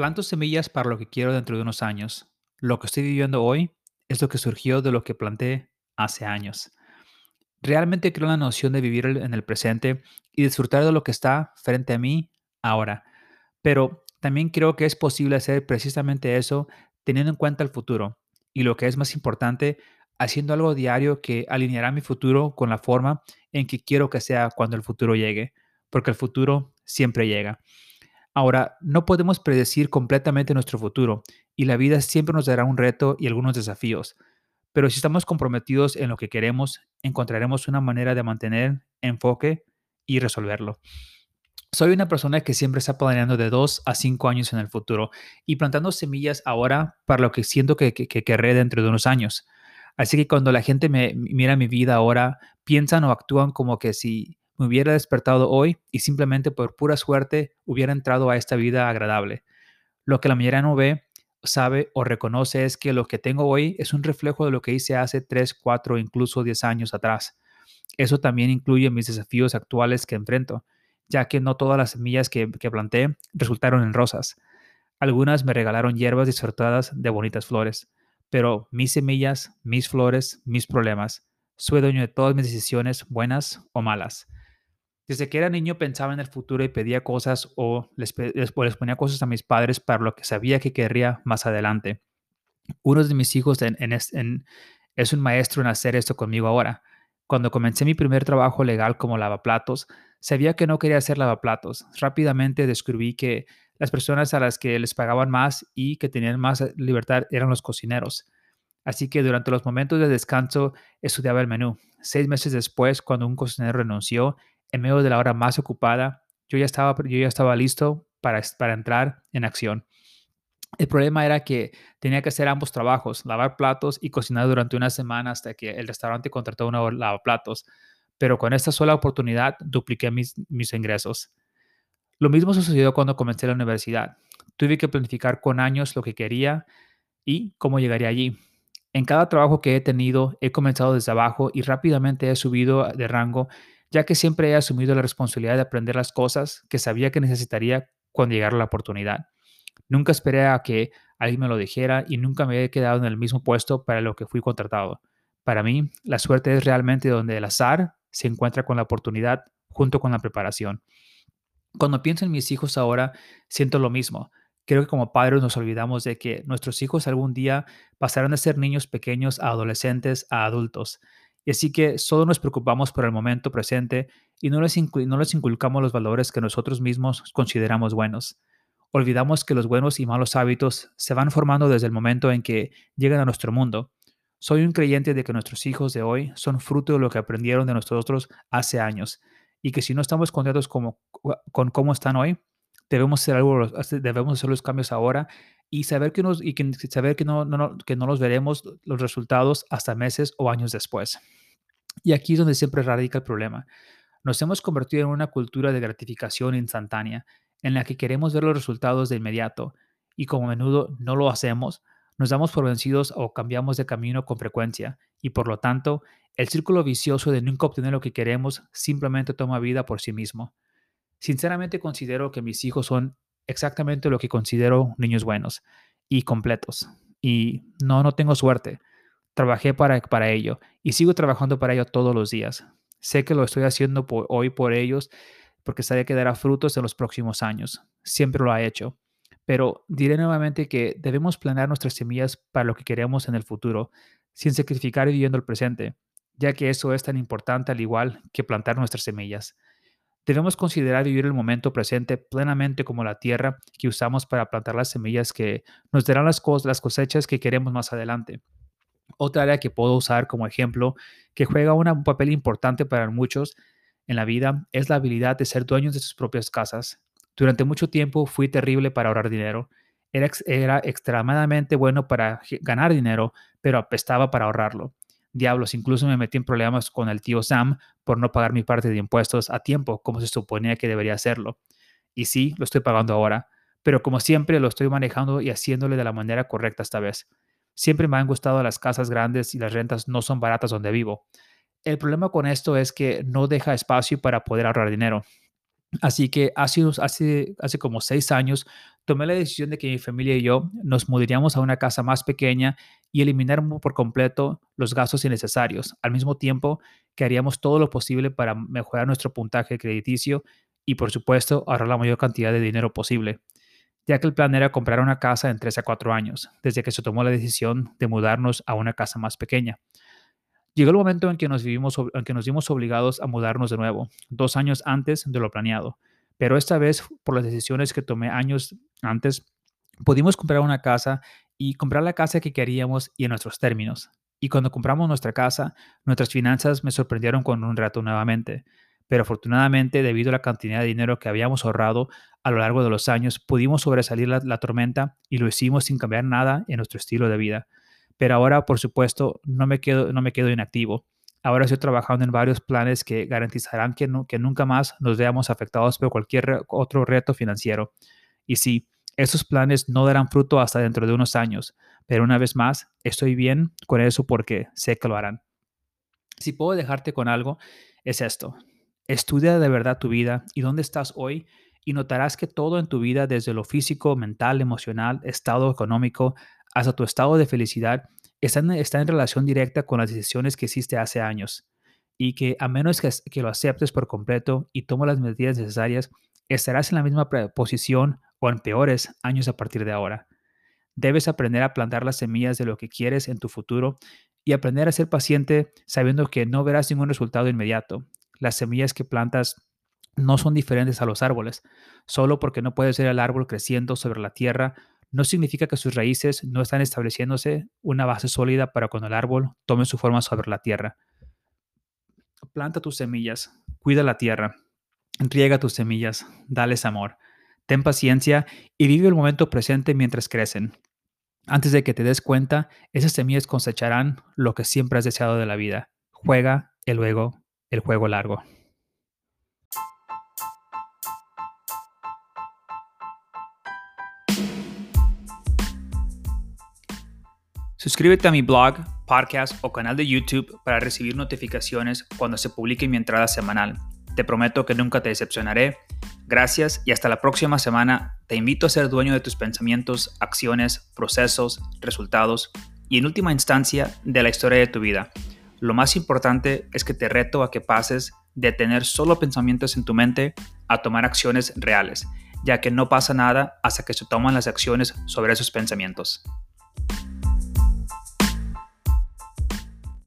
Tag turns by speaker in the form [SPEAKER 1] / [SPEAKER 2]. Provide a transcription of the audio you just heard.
[SPEAKER 1] Planto semillas para lo que quiero dentro de unos años. Lo que estoy viviendo hoy es lo que surgió de lo que planté hace años. Realmente creo en la noción de vivir en el presente y disfrutar de lo que está frente a mí ahora. Pero también creo que es posible hacer precisamente eso teniendo en cuenta el futuro y lo que es más importante, haciendo algo diario que alineará mi futuro con la forma en que quiero que sea cuando el futuro llegue, porque el futuro siempre llega. Ahora, no podemos predecir completamente nuestro futuro y la vida siempre nos dará un reto y algunos desafíos, pero si estamos comprometidos en lo que queremos, encontraremos una manera de mantener enfoque y resolverlo. Soy una persona que siempre está planeando de dos a cinco años en el futuro y plantando semillas ahora para lo que siento que, querré dentro de unos años. Así que cuando la gente me mira mi vida ahora, piensan o actúan como que si me hubiera despertado hoy y simplemente por pura suerte hubiera entrado a esta vida agradable. Lo que la mayoría no ve, sabe o reconoce es que lo que tengo hoy es un reflejo de lo que hice hace 3, 4, incluso 10 años atrás. Eso también incluye mis desafíos actuales que enfrento, ya que no todas las semillas que, planté resultaron en rosas. Algunas me regalaron hierbas disfrutadas de bonitas flores, pero mis semillas, mis flores, mis problemas, soy dueño de todas mis decisiones, buenas o malas. Desde que era niño pensaba en el futuro y pedía cosas o les, ponía cosas a mis padres para lo que sabía que querría más adelante. Uno de mis hijos es un maestro en hacer esto conmigo ahora. Cuando comencé mi primer trabajo legal como lavaplatos, sabía que no quería hacer lavaplatos. Rápidamente descubrí que las personas a las que les pagaban más y que tenían más libertad eran los cocineros. Así que durante los momentos de descanso estudiaba el menú. Seis meses después, cuando un cocinero renunció, en medio de la hora más ocupada, yo ya estaba, yo ya estaba listo para, para entrar en acción. El problema era que tenía que hacer ambos trabajos, lavar platos y cocinar durante una semana hasta que el restaurante contrató una lavaplatos. Pero con esta sola oportunidad dupliqué mis, mis ingresos. Lo mismo sucedió cuando comencé la universidad. Tuve que planificar con años lo que quería y cómo llegaría allí. En cada trabajo que he tenido, he comenzado desde abajo y rápidamente he subido de rango ya que siempre he asumido la responsabilidad de aprender las cosas que sabía que necesitaría cuando llegara la oportunidad. Nunca esperé a que alguien me lo dijera y nunca me he quedado en el mismo puesto para lo que fui contratado. Para mí, la suerte es realmente donde el azar se encuentra con la oportunidad junto con la preparación. Cuando pienso en mis hijos ahora, siento lo mismo. Creo que como padres nos olvidamos de que nuestros hijos algún día pasarán de ser niños pequeños a adolescentes a adultos. Y así que solo nos preocupamos por el momento presente y no les, no les inculcamos los valores que nosotros mismos consideramos buenos. Olvidamos que los buenos y malos hábitos se van formando desde el momento en que llegan a nuestro mundo. Soy un creyente de que nuestros hijos de hoy son fruto de lo que aprendieron de nosotros hace años y que si no estamos contentos con cómo están hoy, debemos hacer, algo, debemos hacer los cambios ahora y saber que, nos, y saber que no, no, que no los veremos los resultados hasta meses o años después. Y aquí es donde siempre radica el problema. Nos hemos convertido en una cultura de gratificación instantánea, en la que queremos ver los resultados de inmediato, y como a menudo no lo hacemos, nos damos por vencidos o cambiamos de camino con frecuencia, y por lo tanto, el círculo vicioso de nunca obtener lo que queremos simplemente toma vida por sí mismo. Sinceramente considero que mis hijos son exactamente lo que considero niños buenos y completos. Y no, no tengo suerte. Trabajé para, para ello y sigo trabajando para ello todos los días. Sé que lo estoy haciendo hoy por ellos porque sabía que dará frutos en los próximos años. Siempre lo ha hecho. Pero diré nuevamente que debemos planear nuestras semillas para lo que queremos en el futuro, sin sacrificar y viviendo el presente, ya que eso es tan importante al igual que plantar nuestras semillas. Debemos considerar vivir el momento presente plenamente como la tierra que usamos para plantar las semillas que nos darán las, cosechas que queremos más adelante. Otra área que puedo usar como ejemplo, que juega un papel importante para muchos en la vida, es la habilidad de ser dueños de sus propias casas. Durante mucho tiempo fui terrible para ahorrar dinero. Era, era extremadamente bueno para ganar dinero, pero apestaba para ahorrarlo. Diablos, incluso me metí en problemas con el tío Sam por no pagar mi parte de impuestos a tiempo, como se suponía que debería hacerlo. Y sí, lo estoy pagando ahora, pero como siempre lo estoy manejando y haciéndole de la manera correcta esta vez. Siempre me han gustado las casas grandes y las rentas no son baratas donde vivo. El problema con esto es que no deja espacio para poder ahorrar dinero. Así que hace, hace, hace como seis años tomé la decisión de que mi familia y yo nos mudaríamos a una casa más pequeña y elimináramos por completo los gastos innecesarios, al mismo tiempo que haríamos todo lo posible para mejorar nuestro puntaje crediticio y, por supuesto, ahorrar la mayor cantidad de dinero posible, ya que el plan era comprar una casa en 3 a 4 años, desde que se tomó la decisión de mudarnos a una casa más pequeña. Llegó el momento en que nos, vivimos, en que nos vimos obligados a mudarnos de nuevo, dos años antes de lo planeado. Pero esta vez, por las decisiones que tomé años antes, pudimos comprar una casa y comprar la casa que queríamos y en nuestros términos. Y cuando compramos nuestra casa, nuestras finanzas me sorprendieron con un reto nuevamente. Pero afortunadamente, debido a la cantidad de dinero que habíamos ahorrado a lo largo de los años, pudimos sobresalir la, la tormenta y lo hicimos sin cambiar nada en nuestro estilo de vida. Pero ahora, por supuesto, no me quedo, no me quedo inactivo. Ahora estoy trabajando en varios planes que garantizarán que, que nunca más nos veamos afectados por cualquier otro reto financiero. Y sí, esos planes no darán fruto hasta dentro de unos años, pero una vez más, estoy bien con eso porque sé que lo harán. Si puedo dejarte con algo, es esto. Estudia de verdad tu vida y dónde estás hoy y notarás que todo en tu vida, desde lo físico, mental, emocional, estado económico, hasta tu estado de felicidad está en, relación directa con las decisiones que hiciste hace años y que a menos que, que lo aceptes por completo y tomes las medidas necesarias, estarás en la misma posición o en peores años a partir de ahora. Debes aprender a plantar las semillas de lo que quieres en tu futuro y aprender a ser paciente sabiendo que no verás ningún resultado inmediato. Las semillas que plantas no son diferentes a los árboles. Solo porque no puede ser el árbol creciendo sobre la tierra no significa que sus raíces no están estableciéndose una base sólida para cuando el árbol tome su forma sobre la tierra. Planta tus semillas, cuida la tierra, riega tus semillas, dales amor, ten paciencia y vive el momento presente mientras crecen. Antes de que te des cuenta, esas semillas cosecharán lo que siempre has deseado de la vida. Juega el juego, el juego largo. Suscríbete a mi blog, podcast o canal de YouTube para recibir notificaciones cuando se publique mi entrada semanal. Te prometo que nunca te decepcionaré. Gracias y hasta la próxima semana. Te invito a ser dueño de tus pensamientos, acciones, procesos, resultados y en última instancia de la historia de tu vida. Lo más importante es que te reto a que pases de tener solo pensamientos en tu mente a tomar acciones reales, ya que no pasa nada hasta que se toman las acciones sobre esos pensamientos.